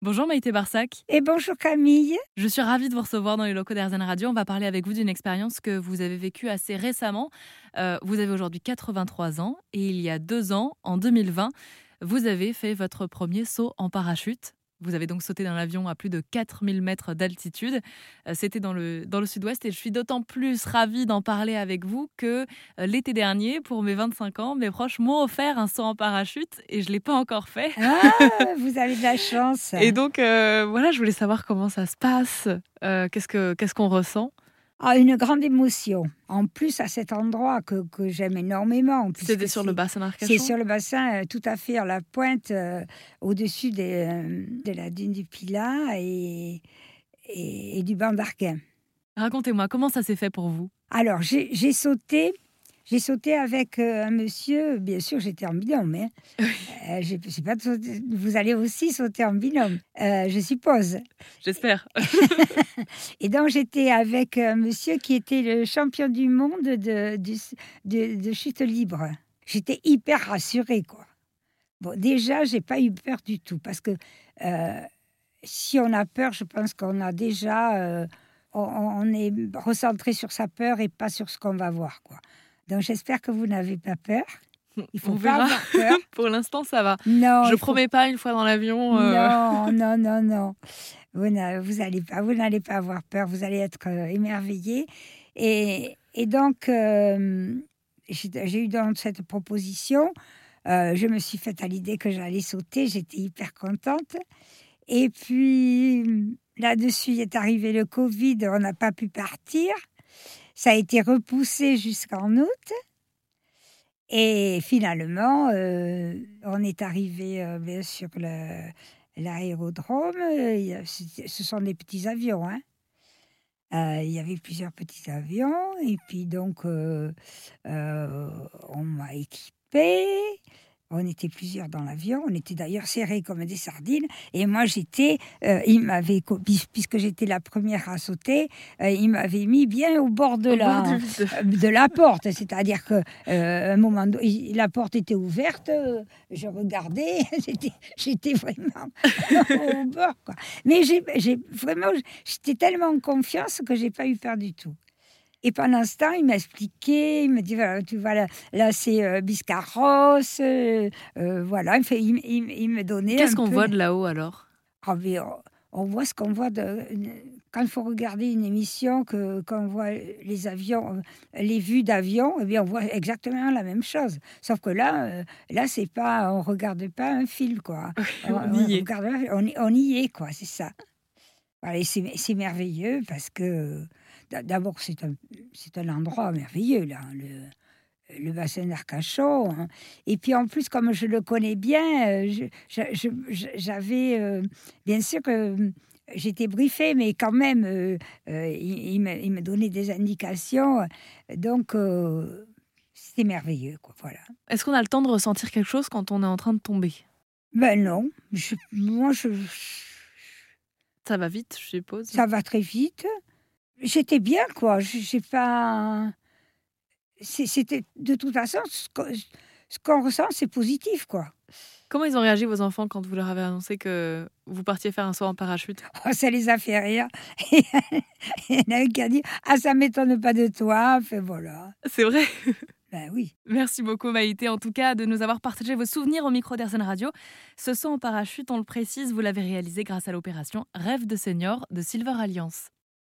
Bonjour Maïté Barsac. Et bonjour Camille. Je suis ravie de vous recevoir dans les locaux d'Airzen Radio. On va parler avec vous d'une expérience que vous avez vécue assez récemment. Euh, vous avez aujourd'hui 83 ans et il y a deux ans, en 2020, vous avez fait votre premier saut en parachute. Vous avez donc sauté dans l'avion à plus de 4000 mètres d'altitude. Euh, c'était dans le, dans le sud-ouest et je suis d'autant plus ravie d'en parler avec vous que euh, l'été dernier, pour mes 25 ans, mes proches m'ont offert un saut en parachute et je ne l'ai pas encore fait. Ah, vous avez de la chance. Et donc, euh, voilà, je voulais savoir comment ça se passe, qu'est-ce qu'on ressent? Ah, une grande émotion. En plus, à cet endroit que, que j'aime énormément. C'était sur le bassin d'Arcachon C'est sur le bassin, euh, tout à fait à la pointe, euh, au-dessus euh, de la dune du Pilat et, et, et du banc d'Arquin. Racontez-moi, comment ça s'est fait pour vous? Alors, j'ai sauté j'ai sauté avec euh, un monsieur, bien sûr, j'étais en binôme. Hein. Euh, pas vous allez aussi sauter en binôme, euh, je suppose. J'espère. et donc, j'étais avec un monsieur qui était le champion du monde de, de, de, chute libre. J'étais hyper rassurée, quoi. Bon, déjà, j'ai pas eu peur du tout, parce que si on a peur, je pense qu'on a déjà. On, on, est recentré sur sa peur et pas sur ce qu'on va voir, quoi. Donc j'espère que vous n'avez pas peur. Il faut pas avoir peur. Pour l'instant, ça va. Non, je promets pas une fois dans l'avion. Euh. Non, non, non, non. Vous n'allez pas, vous n'allez pas avoir peur. Vous allez être euh, émerveillé. Et, et donc, euh, j'ai eu dans cette proposition. je me suis faite à l'idée que j'allais sauter. J'étais hyper contente. Et puis là-dessus est arrivé le Covid. On n'a pas pu partir. Ça a été repoussé jusqu'en août. Et finalement, euh, on est arrivé euh, sur l'aérodrome. Ce sont des petits avions. Hein. Euh, il y avait plusieurs petits avions. Et puis donc, on m'a équipé. On était plusieurs dans l'avion, on était d'ailleurs serrés comme des sardines. Et moi, j'étais, euh, il m'avait, puisque j'étais la première à sauter, euh, il m'avait mis bien au bord de, la, euh, de la porte. C'est-à-dire que un moment, la porte était ouverte, je regardais, j'étais, j'étais vraiment au bord. Quoi. Mais j'ai, vraiment, j'étais tellement en confiance que j'ai pas eu peur du tout. Et pendant ce temps, il m'a expliqué, il me dit, voilà, tu vois, là, c'est euh, Biscarros, euh, euh, voilà, il, il, me donnait. Qu'est-ce qu'on voit de là-haut alors? Ah, on, voit ce qu'on voit de, quand il faut regarder une émission, que, quand on voit les avions, les vues d'avion, eh bien, on voit exactement la même chose. Sauf que là, là, c'est pas, on regarde pas un film, quoi. on, y est. on, y est, quoi, c'est ça. Voilà, c'est merveilleux parce que D'abord, c'est un, un endroit merveilleux, là, le, le bassin d'Arcachon. Hein. Et puis en plus, comme je le connais bien, euh, j'avais, euh, bien sûr que j'étais briefée, mais quand même, euh, il, me, donnait des indications. Donc, c'était merveilleux, quoi, voilà. Est-ce qu'on a le temps de ressentir quelque chose quand on est en train de tomber? Ben non. moi, je... Ça va vite, je suppose. Ça va très vite j'étais bien, quoi. J'ai pas. C'était de toute façon ce qu'on ressent, c'est positif, quoi. Comment ils ont réagi vos enfants quand vous leur avez annoncé que vous partiez faire un saut en parachute? Oh, Ça les a fait rire. Il y en a un qui a dit Ah, ça m'étonne pas de toi. Fait voilà. C'est vrai Ben oui. Merci beaucoup Maïté, en tout cas, de nous avoir partagé vos souvenirs au micro d'Airzen Radio. Ce saut en parachute, on le précise, vous l'avez réalisé grâce à l'opération Rêve de senior de Silver Alliance.